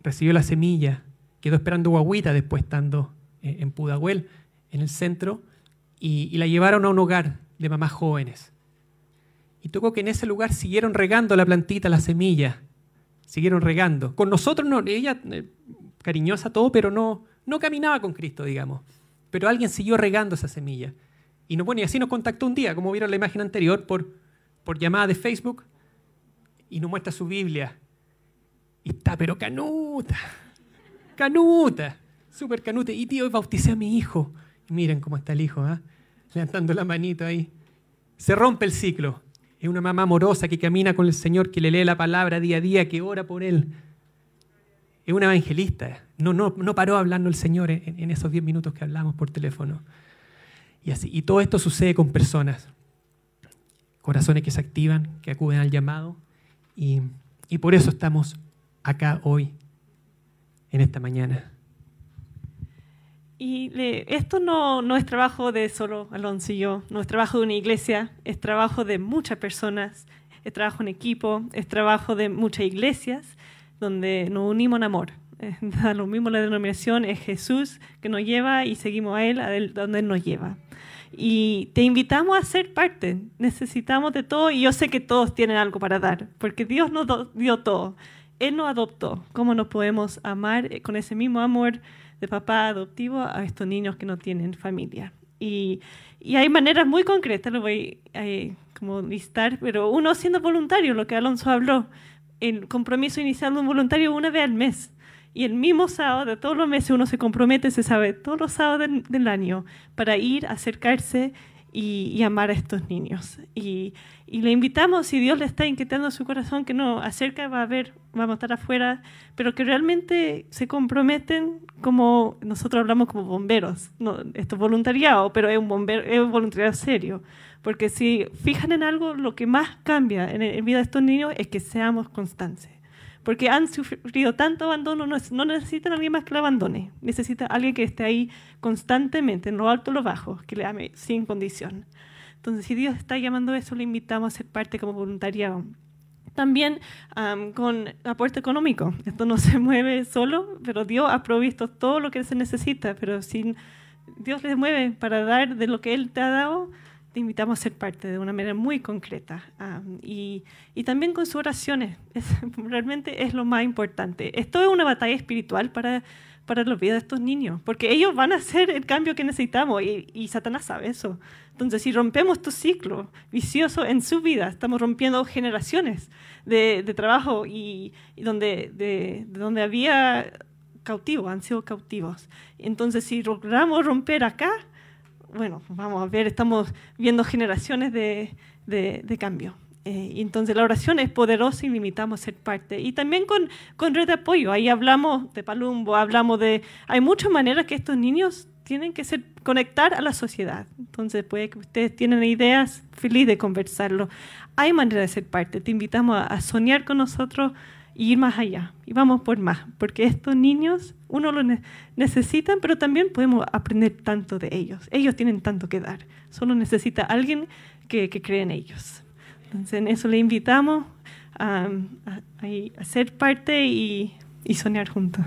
recibió la semilla, quedó esperando guaguita después estando eh, en Pudahuel, en el centro, y, la llevaron a un hogar de mamás jóvenes. Y tocó que en ese lugar siguieron regando la plantita, la semilla, siguieron regando. Con nosotros, no, ella eh, cariñosa todo, pero no, no caminaba con Cristo, digamos. Pero alguien siguió regando esa semilla. Y, no, bueno, y así nos contactó un día, como vieron la imagen anterior, por, por llamada de Facebook, y nos muestra su Biblia. Y está, pero canuta, canuta, súper canuta. Y tío, bauticé a mi hijo. Y miren cómo está el hijo, ¿eh? levantando la manito ahí. Se rompe el ciclo. Es una mamá amorosa que camina con el Señor, que le lee la palabra día a día, que ora por él es una evangelista. No, no, no paró hablando el Señor en, esos diez minutos que hablamos por teléfono. Y, así. y todo esto sucede con personas, corazones que se activan, que acuden al llamado. Y, y por eso estamos acá hoy, en esta mañana. Y esto no, no, es trabajo de solo Alonso y yo, no es trabajo de una iglesia, es trabajo de muchas personas, es trabajo en equipo, es trabajo de muchas iglesias donde nos unimos en amor. Da lo mismo la denominación, es Jesús que nos lleva y seguimos a Él, a donde Él nos lleva. Y te invitamos a ser parte. Necesitamos de todo y yo sé que todos tienen algo para dar, porque Dios nos dio todo. Él nos adoptó. ¿Cómo nos podemos amar con ese mismo amor de papá adoptivo a estos niños que no tienen familia? Y, hay maneras muy concretas, lo voy a eh, como listar, pero uno siendo voluntario, lo que Alonso habló, el compromiso inicial de un voluntario una vez al mes. Y el mismo sábado de todos los meses uno se compromete, se sabe, todos los sábados del, año para ir, acercarse y, amar a estos niños. Y, le invitamos, si Dios le está inquietando su corazón, que no acerca, va a ver, vamos a estar afuera, pero que realmente se comprometen como nosotros hablamos como bomberos. No, esto es voluntariado, pero es un, bombero, es un voluntariado serio. Porque si fijan en algo, lo que más cambia en la vida de estos niños es que seamos constantes. Porque han sufrido tanto abandono, no necesitan a alguien más que lo abandone. Necesitan a alguien que esté ahí constantemente, en lo alto o lo bajo, que le ame sin condición. Entonces, si Dios está llamando eso, le invitamos a ser parte como voluntariado. También con aporte económico. Esto no se mueve solo, pero Dios ha provisto todo lo que se necesita. Pero si Dios les mueve para dar de lo que Él te ha dado, invitamos a ser parte de una manera muy concreta y, y, también con sus oraciones. Es, realmente es lo más importante. Esto es una batalla espiritual para, para los vidas de estos niños, porque ellos van a hacer el cambio que necesitamos y, y Satanás sabe eso. Entonces, si rompemos tu ciclo vicioso en su vida, estamos rompiendo generaciones de, de trabajo y, y donde, de, de donde había cautivos, han sido cautivos. Entonces, si logramos romper acá, bueno, vamos a ver, estamos viendo generaciones de, cambio. Eh, entonces la oración es poderosa y limitamos a ser parte. Y también con, con red de apoyo. Ahí hablamos de Palumbo, hablamos de... Hay muchas maneras que estos niños tienen que ser, conectar a la sociedad. Entonces, puede que ustedes tienen ideas, feliz de conversarlo. Hay manera de ser parte. Te invitamos a, soñar con nosotros y ir más allá. Y vamos por más, porque estos niños, uno lo necesitan, pero también podemos aprender tanto de ellos. Ellos tienen tanto que dar. Solo necesita alguien que, que cree en ellos. Entonces, en eso le invitamos a, a, ser parte y, y soñar juntos.